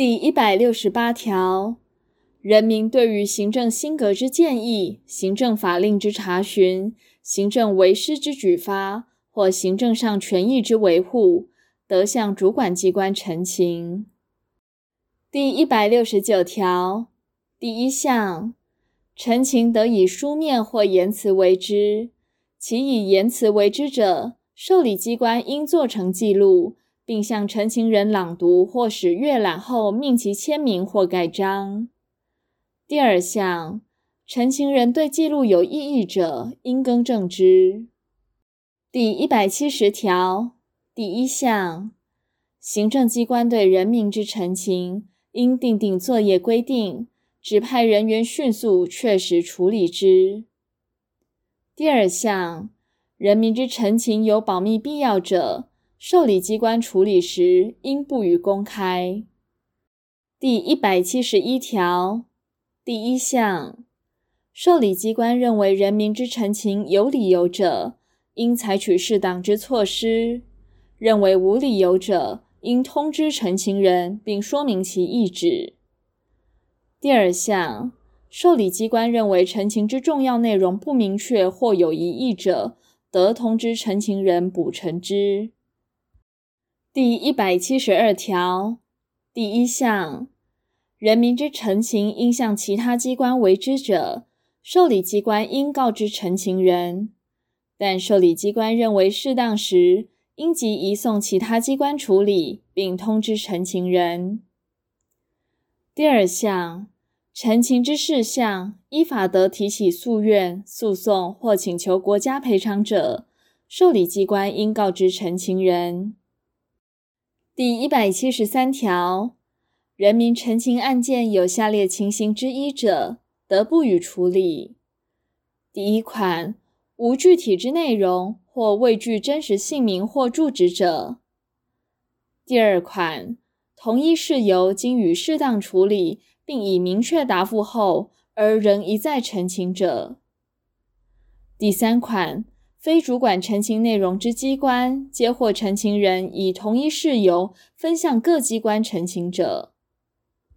第一百六十八条，人民对于行政新格之建议、行政法令之查询、行政违失之举发或行政上权益之维护，得向主管机关陈情。第一百六十九条第一项，陈情得以书面或言辞为之，其以言辞为之者，受理机关应做成记录，并向陈情人朗读或使阅览后，命其签名或盖章。第二项，陈情人对记录有异议者，应更正之。第一百七十条第一项，行政机关对人民之陈情，应订定作业规定，指派人员迅速确实处理之。第二项，人民之陈情有保密必要者，受理机关处理时应不予公开。第一百七十一条第一项，受理机关认为人民之陈情有理由者，应采取适当之措施；认为无理由者，应通知陈情人，并说明其意旨。第二项，受理机关认为陈情之重要内容不明确或有疑义者，得通知陈情人补陈之。第一百七十二条第一项，人民之陈情应向其他机关为之者，受理机关应告知陈情人，但受理机关认为适当时，应即移送其他机关处理，并通知陈情人。第二项，陈情之事项依法得提起诉愿、诉讼或请求国家赔偿者，受理机关应告知陈情人。第一百七十三条，人民陈情案件有下列情形之一者，得不予处理。第一款，无具体之内容，或未具真实姓名或住址者；第二款，同一事由经予适当处理，并已明确答复后，而仍一再陈情者；第三款，非主管陈情内容之机关，接获陈情人以同一事由分向各机关陈情者。